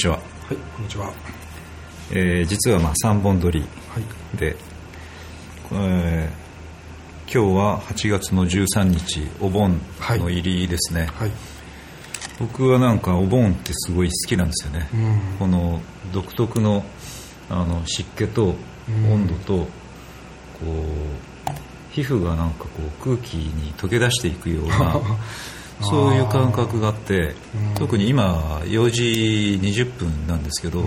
こんにちは、はい、こんにちは。えー実はまあ3本撮りはい。で、えー今日は8月の13日お盆の入りですね、はい。僕はなんかお盆ってすごい好きなんですよね、うん。この独特のあの湿気と温度と、こう皮膚がなんかこう空気に溶け出していくような そういう感覚があってうん特に今4時20分なんですけど、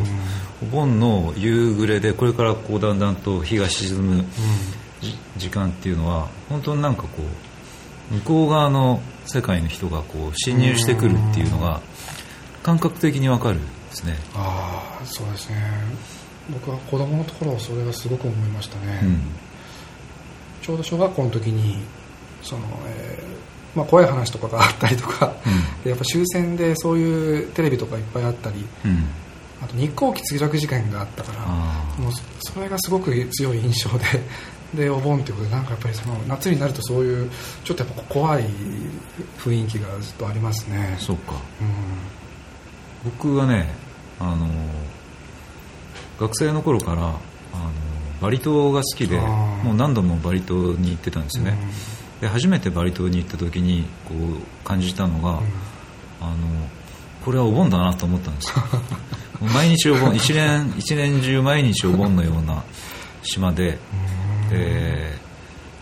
お盆の夕暮れでこれからこうだんだんと日が沈むじ時間っていうのは本当になんかこう向こう側の世界の人がこう侵入してくるっていうのが感覚的にわかるんですね。ああ、そうですね。僕は子供のところそれがすごく思いましたね。うんちょうど小学校の時に、その、えーまあ、怖い話とかがあったりとか、でやっぱ終戦でそういうテレビとかいっぱいあったり、うん。あと日航機墜落事件があったから、あもうそれがすごく強い印象で、で、お盆ということで、なんかやっぱりその夏になるとそういう、ちょっとやっぱ怖い雰囲気がずっとありますね。あ。そうか。うん。僕はねあの学生の頃からあのバリ島が好きでもう何度もバリ島に行ってたんですよね、で初めてバリ島に行った時にこう感じたのが、あのこれはお盆だなと思ったんですよ。毎日お盆一年一年中毎日お盆のような島で、で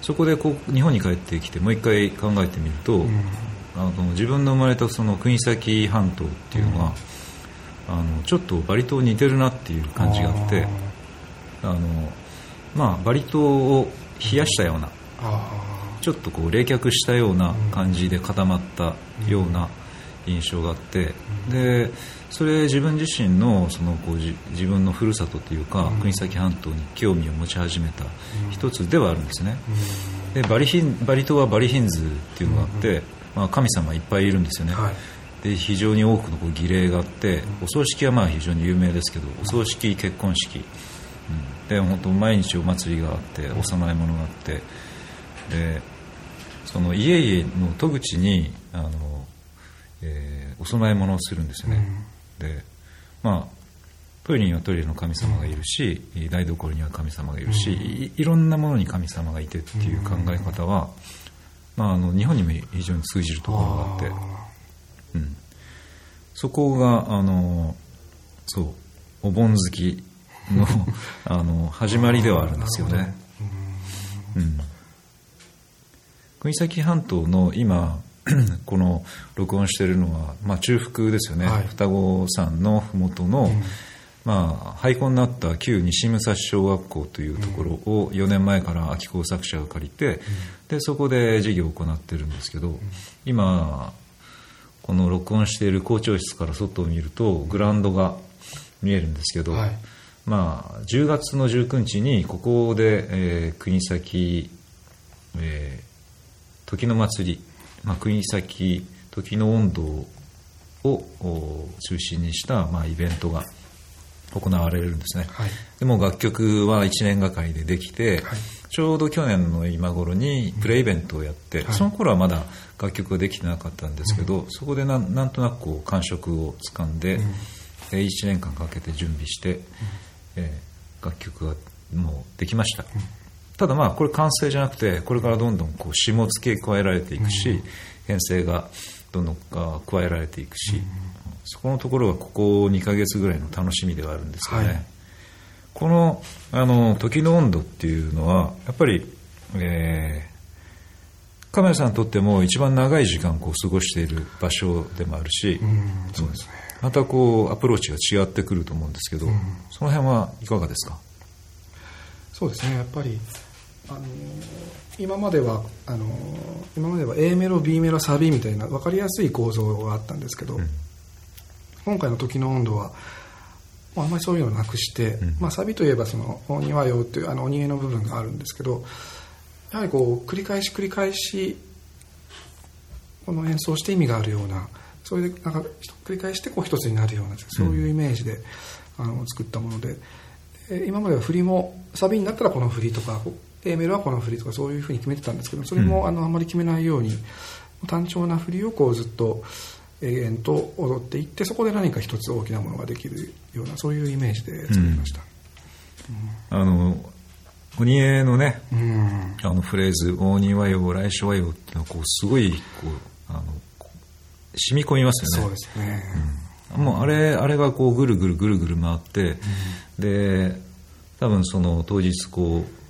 そこでこう日本に帰ってきてもう一回考えてみると、うん。うんあの自分の生まれたその国東半島っていうのは、あのちょっとバリ島に似てるなっていう感じがあってあの、まあ、バリ島を冷やしたようなあちょっとこう冷却したような感じで固まったような印象があって、でそれ自分自身のそのこうじ自分のふるさとというか、うん。国東半島に興味を持ち始めた一つではあるんですね。あでバリヒンバリ島はバリヒンズっていうのがあって、まあ、神様いっぱいいるんですよね、はい。で非常に多くのこう儀礼があってお葬式はまあ非常に有名ですけどお葬式結婚式、うん、で本当毎日お祭りがあってお供え物があってでその家々の戸口にあの、えーお供え物をするんですよね、でまあトイレにはトイレの神様がいるし、台所には神様がいるし、いいろんなものに神様がいてっていう考え方は、まあ、あの日本にも非常に通じるところがあって。うん、そこがあのそうお盆好きの あの始まりではあるんですよね。うん、国東半島の今 この録音しているのは、まあ、中腹ですよね、はい。双子山の麓の、まあ、廃校になった旧西武蔵小学校というところを4年前から秋工作者が借りて、でそこで授業を行ってるんですけど、今この録音している校長室から外を見るとグラウンドが見えるんですけど、はい。まあ、10月の19日にここで、えー国崎、えー時の祭り、まあ、国崎時の温度をお中心にした、まあ、イベントが行われるんですね、はい。でも楽曲は1年がかりでできて、はい。ちょうど去年の今頃にプレイベントをやって、はい。その頃はまだ楽曲ができてなかったんですけど、そこでなんなんとなくこう感触をつかんで、え1年間かけて準備して、えー楽曲がもうできました、ただまあこれ完成じゃなくてこれからどんどんこう詞も付け加えられていくし、編成がどんどんあ加えられていくし、そこのところがここ2ヶ月ぐらいの楽しみではあるんですよね、はい。このあの時の温度っていうのはやっぱり、えー、カメラさんにとっても一番長い時間こう過ごしている場所でもあるし、うんそうですね。またこうアプローチが違ってくると思うんですけど、その辺はいかがですか？そうですね。やっぱりあのー今まではあのー今までは A メロ B メロサビみたいな分かりやすい構造があったんですけど、今回の時の温度はまああんまりそういうのをなくして、うん。まあ、サビといえばその鬼はよっていうあの鬼絵の部分があるんですけどやはりこう繰り返し繰り返しこの演奏して意味があるようなそれでなんか繰り返してこう一つになるようなそういうイメージで、あの作ったものでで今までは振りもサビになったらこの振りとか A メロはこの振りとかそういうふうに決めてたんですけどそれも、うん。あのあんまり決めないように単調な振りをこうずっと、永遠と踊っていってそこで何か一つ大きなものができるようなそういうイメージで作りました、あの鬼江のね、うん。あのフレーズ「大庭和よ来所和よ」っていうのはこうすごいこうあの染み込みますよね。そうですね、もうあれあれがこうぐるぐるぐるぐる回って、で多分その当日こう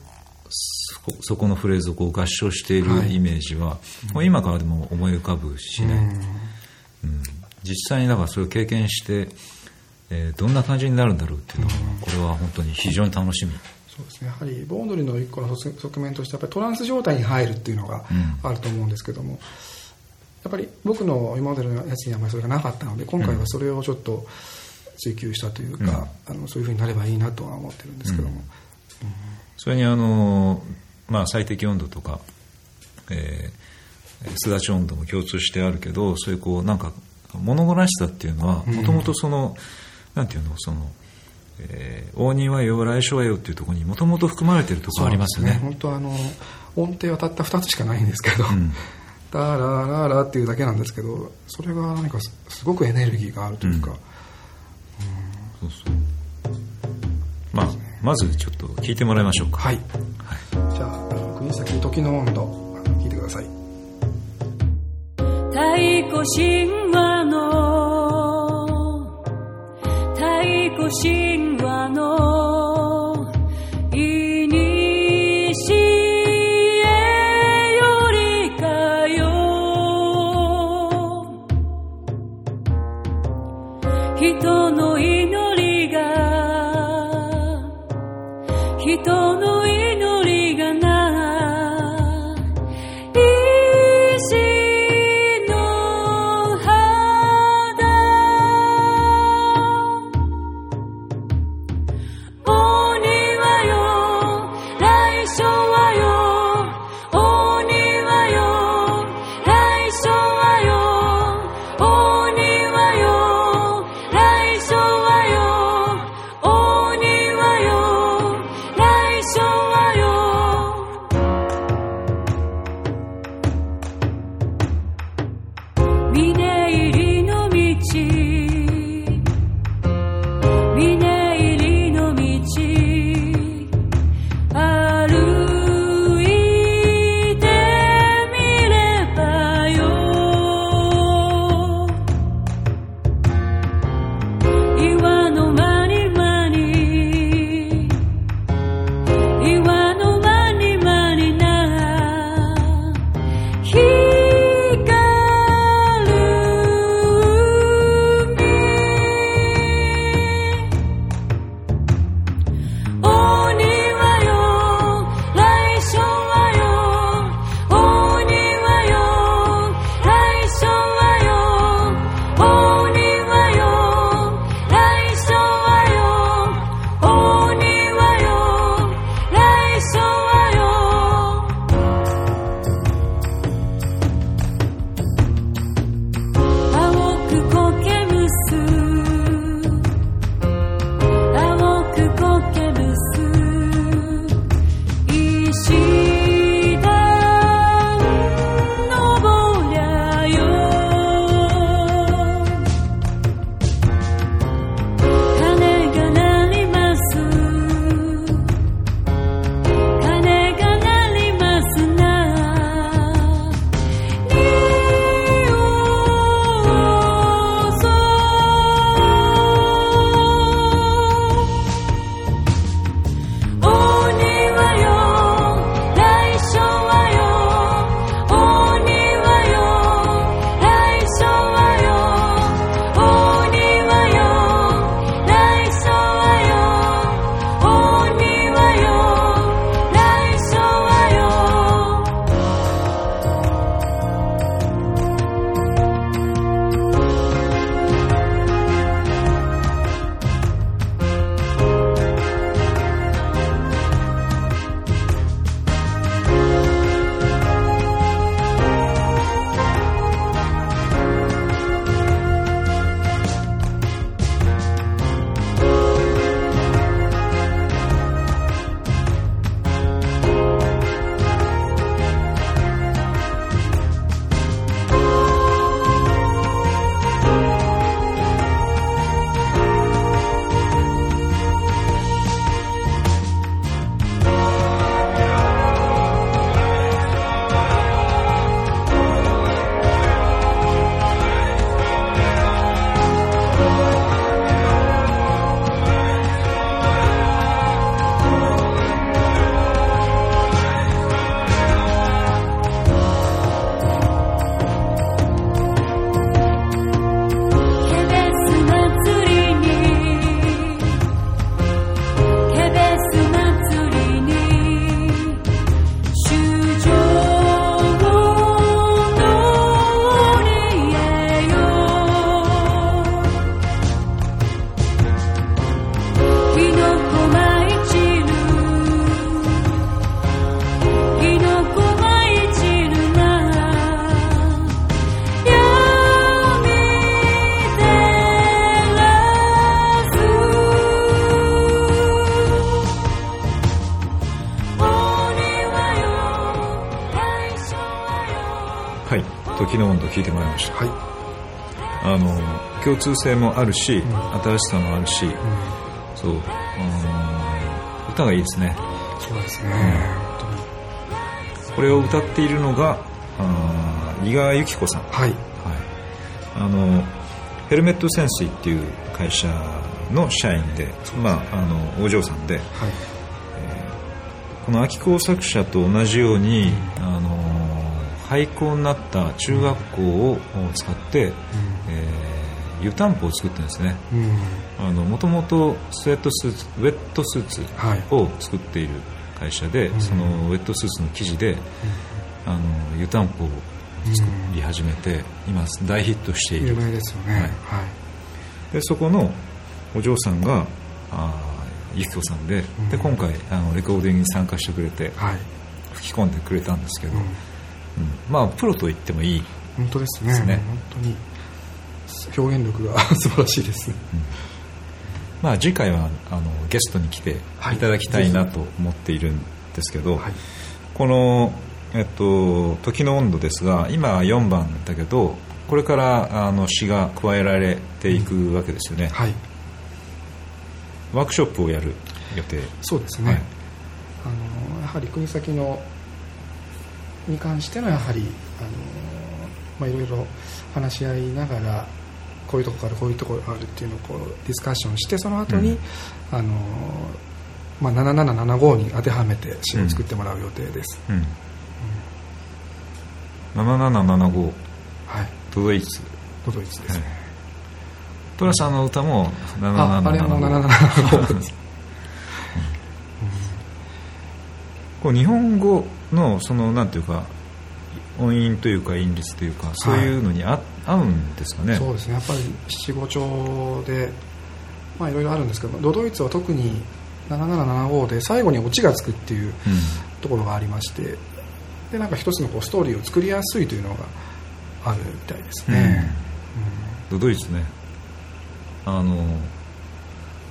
そこのフレーズをこう合唱しているはい。イメージは、もう今からでも思い浮かぶしね、うん。実際にだからそれを経験して、えーどんな感じになるんだろうっていうのは、これは本当に非常に楽しみ。そうですね。やはり盆踊りの一個の側側面としてやっぱりトランス状態に入るっていうのがうん。あると思うんですけども、やっぱり僕の今までのやつにはあまりそれがなかったので今回はそれをちょっと追求したというか、あのそういうふうになればいいなとは思ってるんですけども、それにあの、まあ、最適温度とか、えー、すだち温度も共通してあるけどそういうこうなんか物悲しさっていうのはもともとその、なんていうのその、えー、大庭よ来所はよっていうところにもともと含まれてるところありますよね。本当あの音程はたった2つしかないんですけどん「ダラララ」っていうだけなんですけどそれが何かすすごくエネルギーがあるというか、そうそうまあまずちょっと聞いてもらいましょうか。はい、じゃああの国崎時の温度あの聞いてください。太鼓神話の太鼓神話の人の命。聴いてもらいました。はい。あの共通性もあるし、ん。新しさもあるし、うん。そう、うん、歌がいいですね。そうですね。本これを歌っているのが伊賀由紀子さん、はい、はい。あのヘルメット潜水っていう会社の社員で、まあ、あのお嬢さんではい。この秋工作者と同じように、あの廃校になった中学校を使って、えー湯たんぽを作ってるんですねうんもともとスウェットスーツウェットスーツを作っている会社で、んそのウェットスーツの生地で、あの湯たんぽを作り始めて、今大ヒットしている有名ですよねはいはいでそこのお嬢さんがあゆきこさんで,、うんで今回あのレコーディングに参加してくれてはい吹き込んでくれたんですけど、うんうん。まあプロと言ってもいい、本当ですね。本当に表現力が 素晴らしいです。ねまあ、次回はあのゲストに来てはい。いただきたいなと思っているんですけど、はい。この、えっと「時の温度」ですが今は4番だけどこれからあの詩が加えられていくわけですよね、はい。ワークショップをやる予定。そうですね、はい。あのやはり国先のに関してのやはりあの、まあ、いろいろ話し合いながらこういうところからこういうところがあるっていうのをこうディスカッションしてその後に、うん。あのまあ、7775に当てはめて詩を作ってもらう予定です、うん、7775はい。ドイツドドイツです。ね、トラさんの歌もああれも7775 7775です。こう日本語のそのなんていうか音韻というか韻律というかそういうのにあ、合うんですかね。そうですね。やっぱり七五調でまあいろいろあるんですけどドドイツは特に7775で最後にオチがつくっていううん。ところがありましてでなんか一つのこうストーリーを作りやすいというのがあるみたいですね、ドドイツね。あの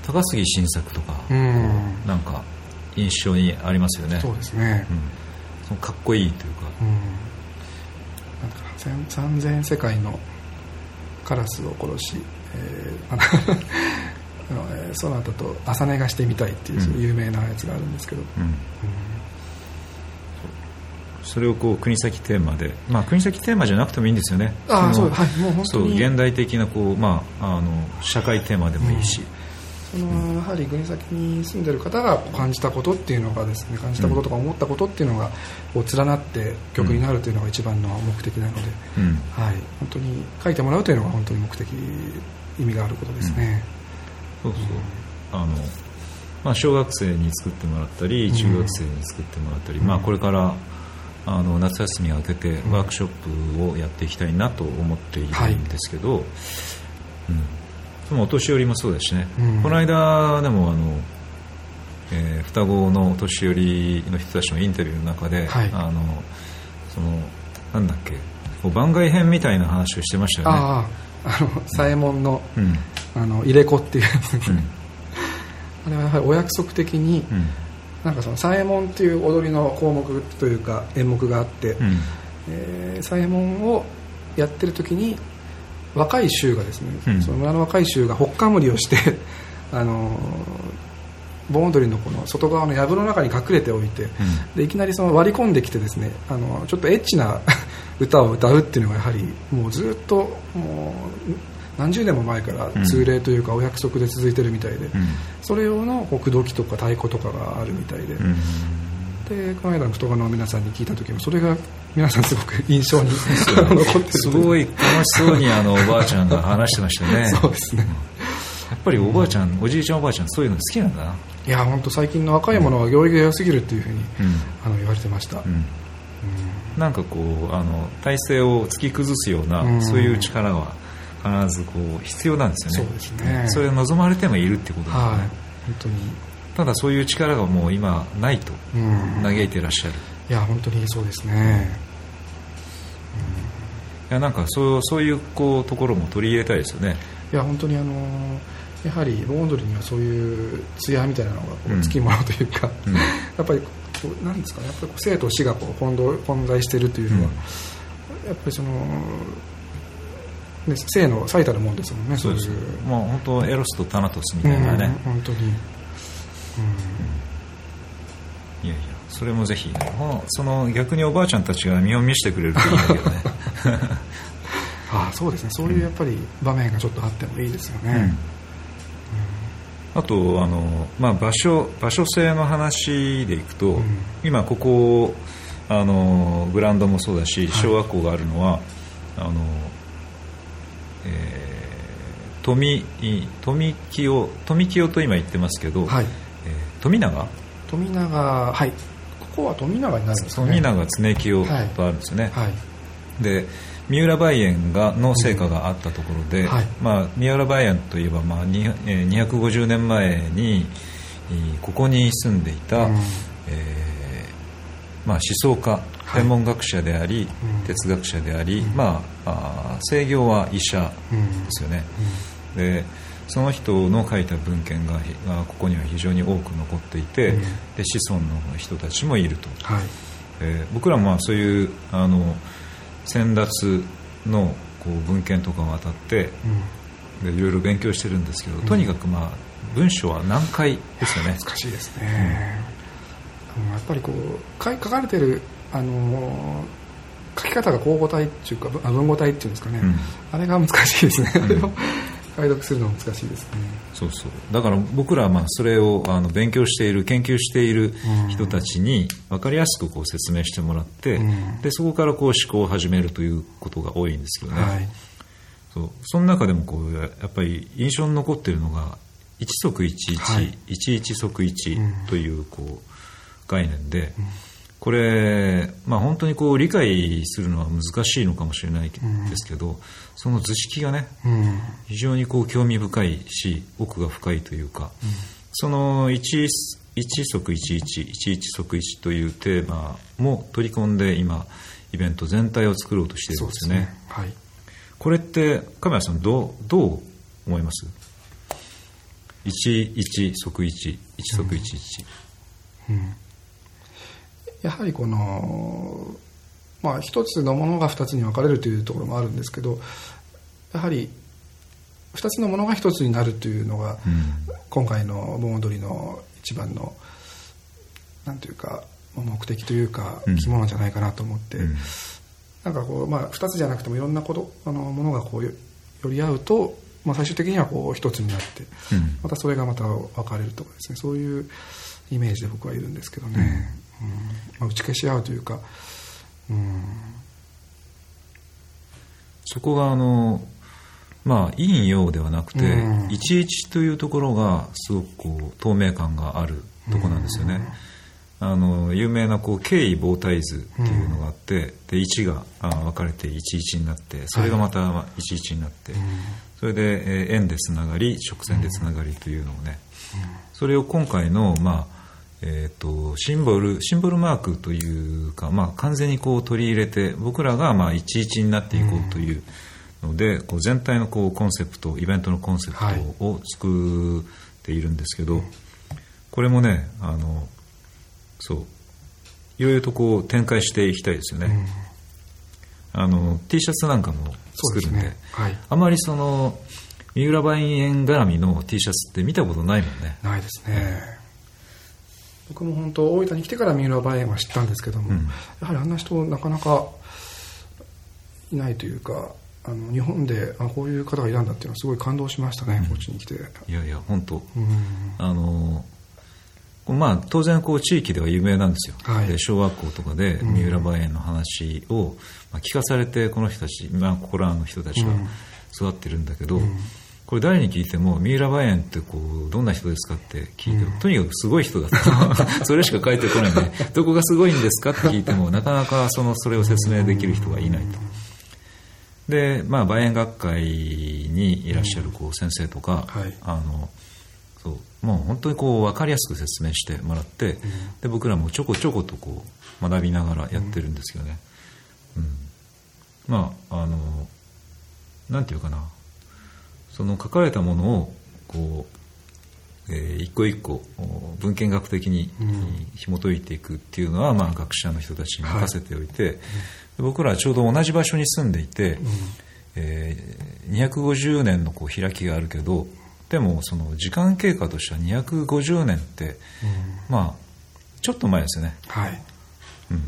高杉晋作とか、うんうん。なんか印象にありますよね。そうですね。うん、かっこいいというか。うん。なんか千三千世界のカラスを殺し、えー その後と朝寝がしてみたいっていううん。有名なやつがあるんですけど、うん。それをこう国崎テーマで、まあ、国崎テーマじゃなくてもいいんですよね。のああそうはいもう本そう現代的なこう、まあ、あの社会テーマでもいいし、そのやはり国崎に住んでる方が感じたことっていうのがですね感じたこととか思ったことっていうのがこう連なって曲になるというのが一番の目的なので、うん。はい、本当に書いてもらうというのが本当に目的意味があることですね、そうそう。あの、まあ、小学生に作ってもらったりうん。中学生に作ってもらったり、うん。まあ、これからあの夏休みが明けてんワークショップをやっていきたいなと思っているんですけど、うん、そのお年寄りもそうですしね、うん。この間でもあの、えー双子のお年寄りの人たちのインタビューの中で、はい。あのそのなんだっけ番外編みたいな話をしてましたよね。あの左衛門のうん。あの入れ子っていう。うん。ね あれはやはりお約束的に、うん。なんかその左衛門っていう踊りの項目というか演目があって、うん。えー左衛門をやってる時に若い衆がですね、うん。その村の若い衆がほっかむりをして あのー盆踊りのこの外側の藪の中に隠れておいて、でいきなりその割り込んできてですねあのちょっとエッチな 歌を歌うっていうのがやはりもうずっともう何十年も前から通例というかお約束で続いてるみたいで、うん。それ用の口説きとか太鼓とかがあるみたいで、うんでこの間の太川の皆さんに聞いた時もそれが皆さんすごく印象に残ってるすごい楽しそうにあのおばあちゃんが話してましたね。そうですね。やっぱりおばあちゃんおじいちゃんおばあちゃんそういうの好きなんだな。いや本当最近の若い者は行儀が良すぎるっていうふうに、うん。あの言われてました、うん。なんかこうあの体勢を突き崩すような、うん。そういう力は必ずこう必要なんですよね。そうですね。それを望まれてもいるってことなんはい。本当にただそういう力がもう今ないとうん。嘆いてらっしゃる、いや本当にそうですね。いやなんかそうそういうこうところも取り入れたいですよね。いや本当にあのやはり盆踊りにはそういう艶みたいなのがつきものというか、うん。やっぱりなんですかね。やっぱり生と死がこう混同混在しているというのは、やっぱりその、ね、性の最たるもんですもんねそうです。いう。もう本当エロスとタナトスみうんたいなね、本当に、いやいやそれもぜひその逆におばあちゃんたちが身を見せてくれるといいんだけどね。ああそうですね。そういうやっぱり場面がちょっとあってもいいですよね、うん。あとあの、まあ、場所場所性の話でいくと、ん。今ここあのグラウンドもそうだし小学校があるのは、あのえー富富清富清と今言ってますけど、はいえー富永？富永はい。ここは富永になるんですかね富永常清とあるんですよね、はい。で三浦梅園がの成果があったところで、はい。まあ、三浦梅園といえば、まあ、にえー250年前にえーここに住んでいた、うん。えーまあ、思想家はい。天文学者であり、うん。哲学者であり、まあ、あー制御は医者ですよね、でその人の書いた文献がここには非常に多く残っていて、うん。で子孫の人たちもいると。はい。えー僕らもまあそういうあの先達のこう文献とかを当たってうん。でいろいろ勉強してるんですけど、とにかくまあ文章は難解ですよね。難しいですね、やっぱりこう書かれてるあの書き方が口語体っていうか文語体っていうんですかね、うん。あれが難しいですね、ん。あれを解読するのは難しいですね。そうそう。だから僕らはまあそれをあの勉強している研究している人たちに分かりやすくこう説明してもらって、うん。でそこからこう思考を始めるということが多いんですけどね、はい。そう。その中でもこうややっぱり印象に残っているのが一足一一、はい。一一足一うん。というこう概念で、これ、まあ、本当にこう理解するのは難しいのかもしれないですけど、その図式がねうん。非常にこう興味深いし奥が深いというか、その一一足一一一一足一というテーマも取り込んで今イベント全体を作ろうとしているんですよね。はい。これって亀谷さんどうどう思います？一一即一一即一一、うんやはりこのまあ一つのものが二つに分かれるというところもあるんですけどやはり二つのものが一つになるというのが、うん。今回の盆踊りの一番のなんていうか目的というかうん。肝なんじゃないかなと思って、うん。なんかこう、まあ、2つじゃなくてもいろんなことあのものがこうよ寄り合うと、まあ、最終的にはこう一つになってうん。またそれがまた分かれるとかですねそういうイメージで僕はいるんですけどね、うんまあ、打ち消し合うというか、うん、そこがあのまあ陰陽ではなくて、うん。一一というところがすごくこう透明感があるところなんですよね、あの有名なこう経緯棒体図っていうのがあって、で1があ分かれて11になってそれがまたまあ11になって、それで、えー円でつながり直線でつながりというのをね、それを今回の、まあえー、とシンボルシンボルマークというか、まあ、完全にこう取り入れて僕らがまあ11になっていこうというので、こう全体のこうコンセプトイベントのコンセプトを作っているんですけど、これもねあのそういろいろとこう展開していきたいですよね、あの T シャツなんかも作るんでね。はい。あまりその三浦梅園絡みの T シャツって見たことないもんね。ないですね、僕も本当大分に来てから三浦梅園は知ったんですけども、うん。やはりあんな人なかなかいないというかあの日本であこういう方がいたんだっていうのはすごい感動しましたね、こっちに来て、いやいや本当。うん。あのまあ当然こう地域では有名なんですよ、はい。で小学校とかで三浦梅園の話を、まあ、聞かされてこの人たち、まあ、ここらの人たちはうん。育ってるんだけど、これ誰に聞いても三浦梅園ってこうどんな人ですかって聞いても、とにかくすごい人だった それしか書いてこないんで どこがすごいんですかって聞いてもなかなかそのそれを説明できる人がいないと。で、まあ、梅園学会にいらっしゃるこう先生とか、はい。あのそうもう本当にこう分かりやすく説明してもらって、で僕らもちょこちょことこう学びながらやってるんですけどね、うん。まああのなんていうかなその書かれたものをこう、えー一個一個お文献学的にうん。紐解いていくっていうのは、まあ、学者の人たちに任せておいて、僕らはちょうど同じ場所に住んでいて、えー250年のこう開きがあるけどでもその時間経過としては250年って、まあちょっと前ですよね、はい。うん、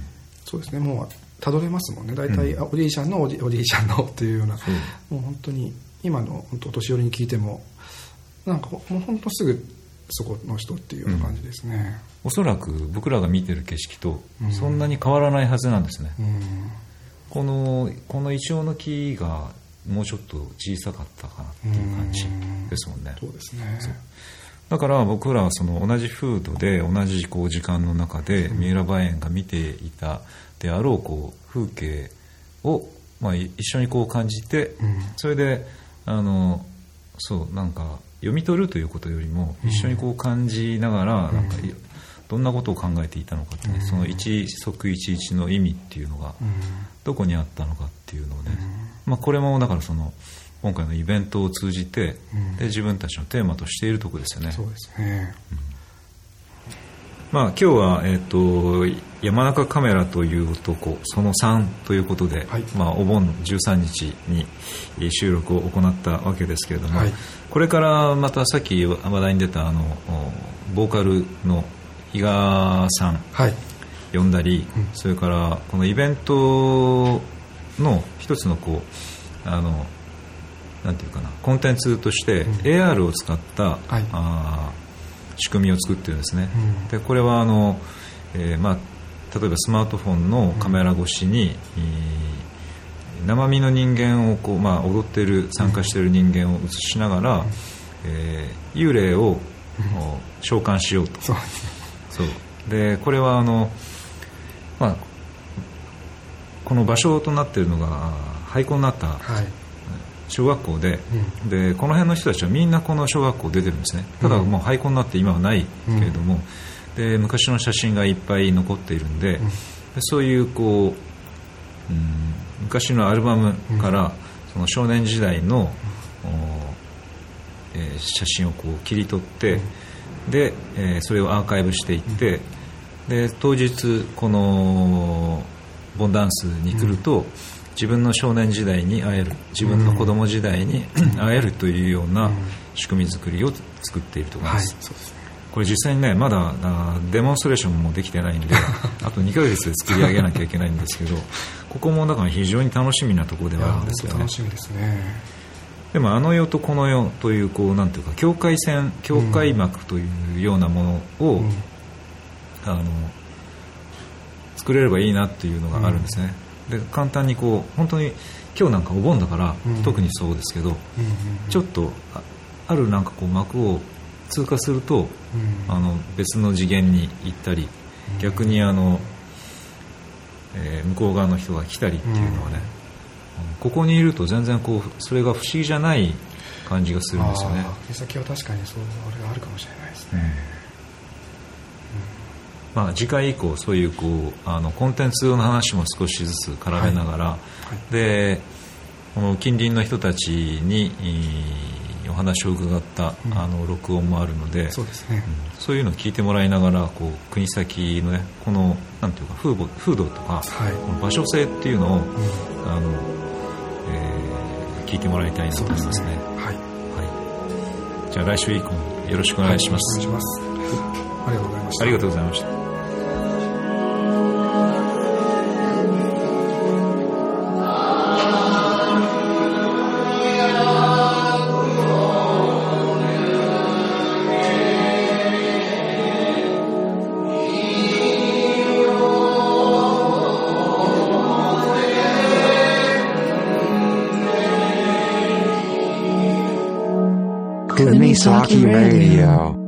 そうですね。もうたどれますもんね。大体、あおじいちゃんのおじおじいちゃんのっていうような。そう。もう本当に今の本当お年寄りに聞いてもなんかもう本当すぐそこの人っていうような感じですね。おそらく僕らが見てる景色とうん。そんなに変わらないはずなんですね、うん。このこのイチョウの木がもうちょっと小さかったかなっていう感じですもんね。そうですね。だから僕らはその同じ風土で同じこう時間の中で三浦梅園が見ていたであろうこう風景を、まあ、い一緒にこう感じて、うん。それであのそうなんか読み取るということよりも一緒にこう感じながらなんかいどんなことを考えていたのかってね、その一即一一の意味っていうのがうん。どこにあったのかっていうのをね、まあ、これもだからその今回のイベントを通じて、うん。で自分たちのテーマとしているところですよね。そうですね。まあ、今日は、えっと山中カメラという男その3ということで、はい。まあ、お盆13日にえー収録を行ったわけですけれども、はい。これからまたさっき話題に出たあのおボーカルの比嘉さんはい。呼んだり、うん。それからこのイベントの一つのこうあのなんていうかなコンテンツとしてうん。AR を使った、はい。あー仕組みを作ってるんですね、うん。でこれはあの、えーまあ、例えばスマートフォンのカメラ越しに、えー生身の人間をこう、まあ、踊ってる参加している人間を映しながら、えー幽霊を、お召喚しようと。そう。ですねそう。でこれはあの、まあ、この場所となっているのがあ廃校になったはい。小学校で,、うでこの辺の人たちはみんなこの小学校出てるんですね。ただうん。もう廃校になって今はないけれども、で昔の写真がいっぱい残っているんで,、でそういうこう、うん、昔のアルバムから、その少年時代の、おえー写真をこう切り取って、で、えーそれをアーカイブしていって、で当日このボンダンスに来ると、自分の少年時代に会える自分の子供時代に会えるというような仕組み作りを作っているところはいです、そうですねこれ実際にねまだデモンストレーションもできてないんで あと2ヶ月で作り上げなきゃいけないんですけどここもだから非常に楽しみなところではあるんですよね。楽しみですね。でもあの世とこの世というこうなんていうか境界線境界膜というようなものを、うん。あの作れればいいなっていうのがあるんですね、で簡単にこう本当に今日なんかお盆だから、うん。特にそうですけど、うんうん。ちょっとああるなんかこう幕を通過すると、うん。あの別の次元に行ったり、逆にあの、えー向こう側の人が来たりっていうのはね、うん。ここにいると全然こうそれが不思議じゃない感じがするんですよね。あー手先は確かにそうあれがあるかもしれないですね。まあ、次回以降そういうこうあのコンテンツの話も少しずつ絡めながら、でこの近隣の人たちにえーお話を伺った、うん。あの録音もあるのでそうですね。うん。そういうのを聞いてもらいながらこう国先のねこのなんていうか風土風土とか、はい。この場所性っていうのを、うん。あのえー聞いてもらいたいなと思いますね。はい。はい、じゃあ来週以降もよろしくお願いします。はいお願いします。ありがとうございました。ありがとうございました。Saki, hockey Radio. Radio.